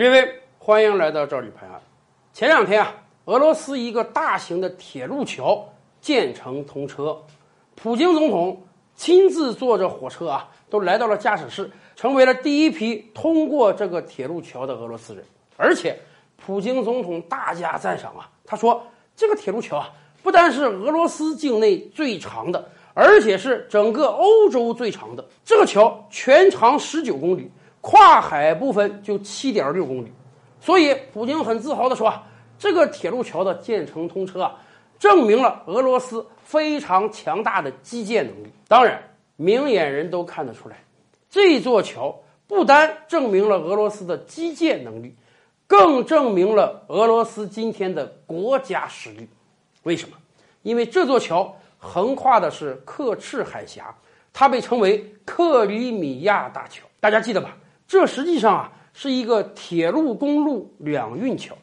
各位，欢迎来到赵李拍案。前两天啊，俄罗斯一个大型的铁路桥建成通车，普京总统亲自坐着火车啊，都来到了驾驶室，成为了第一批通过这个铁路桥的俄罗斯人。而且，普京总统大加赞赏啊，他说这个铁路桥啊，不单是俄罗斯境内最长的，而且是整个欧洲最长的。这个桥全长十九公里。跨海部分就七点六公里，所以普京很自豪地说：“这个铁路桥的建成通车啊，证明了俄罗斯非常强大的基建能力。”当然，明眼人都看得出来，这座桥不单证明了俄罗斯的基建能力，更证明了俄罗斯今天的国家实力。为什么？因为这座桥横跨的是克赤海峡，它被称为克里米亚大桥，大家记得吧？这实际上啊是一个铁路公路两运桥。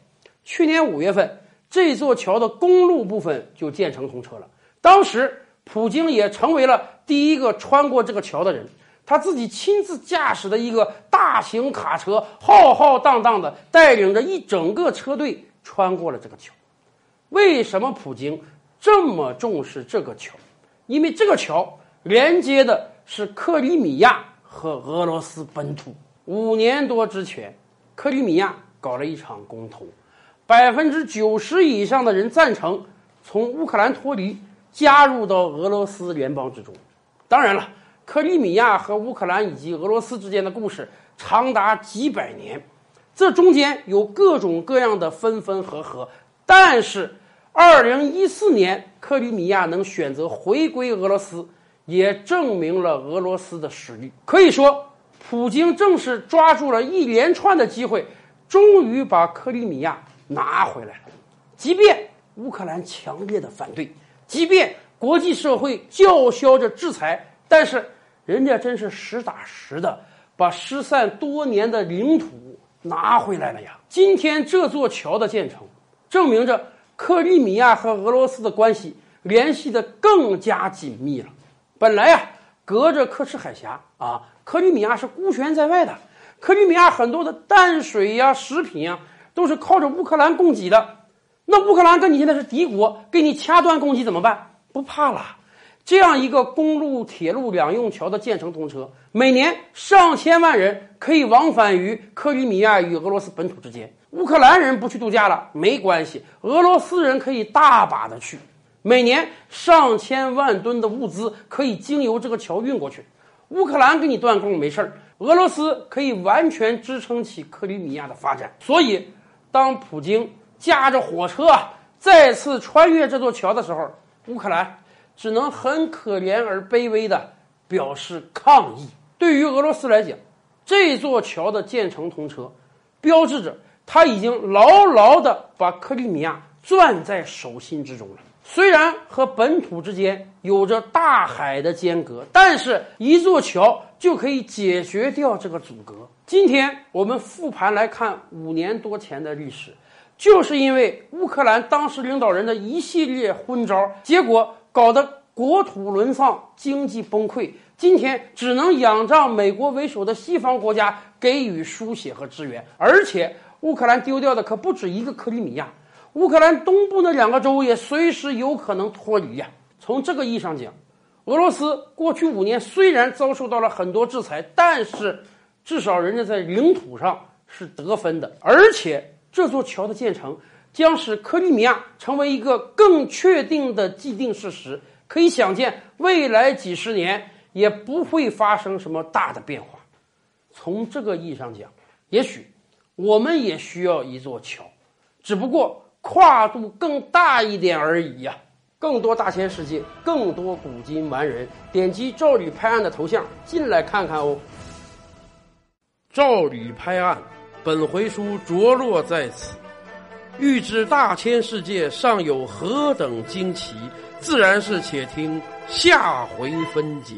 去年五月份，这座桥的公路部分就建成通车了。当时，普京也成为了第一个穿过这个桥的人。他自己亲自驾驶的一个大型卡车，浩浩荡荡的带领着一整个车队穿过了这个桥。为什么普京这么重视这个桥？因为这个桥连接的是克里米亚和俄罗斯本土。五年多之前，克里米亚搞了一场公投，百分之九十以上的人赞成从乌克兰脱离，加入到俄罗斯联邦之中。当然了，克里米亚和乌克兰以及俄罗斯之间的故事长达几百年，这中间有各种各样的分分合合。但是，二零一四年克里米亚能选择回归俄罗斯，也证明了俄罗斯的实力。可以说。普京正是抓住了一连串的机会，终于把克里米亚拿回来了。即便乌克兰强烈的反对，即便国际社会叫嚣着制裁，但是人家真是实打实的把失散多年的领土拿回来了呀！今天这座桥的建成，证明着克里米亚和俄罗斯的关系联系的更加紧密了。本来啊，隔着克赤海峡啊。克里米亚是孤悬在外的，克里米亚很多的淡水呀、食品呀，都是靠着乌克兰供给的。那乌克兰跟你现在是敌国，给你掐断供给怎么办？不怕了。这样一个公路、铁路两用桥的建成通车，每年上千万人可以往返于克里米亚与俄罗斯本土之间。乌克兰人不去度假了没关系，俄罗斯人可以大把的去。每年上千万吨的物资可以经由这个桥运过去。乌克兰给你断供没事儿，俄罗斯可以完全支撑起克里米亚的发展。所以，当普京驾着火车再次穿越这座桥的时候，乌克兰只能很可怜而卑微的表示抗议。对于俄罗斯来讲，这座桥的建成通车，标志着他已经牢牢的把克里米亚攥在手心之中了。虽然和本土之间有着大海的间隔，但是一座桥就可以解决掉这个阻隔。今天我们复盘来看五年多前的历史，就是因为乌克兰当时领导人的一系列昏招，结果搞得国土沦丧、经济崩溃。今天只能仰仗美国为首的西方国家给予输血和支援，而且乌克兰丢掉的可不止一个克里米亚。乌克兰东部那两个州也随时有可能脱离呀。从这个意义上讲，俄罗斯过去五年虽然遭受到了很多制裁，但是至少人家在领土上是得分的。而且这座桥的建成将使克里米亚成为一个更确定的既定事实。可以想见，未来几十年也不会发生什么大的变化。从这个意义上讲，也许我们也需要一座桥，只不过。跨度更大一点而已呀！更多大千世界，更多古今完人，点击赵吕拍案的头像进来看看哦。赵吕拍案，本回书着落在此。欲知大千世界尚有何等惊奇，自然是且听下回分解。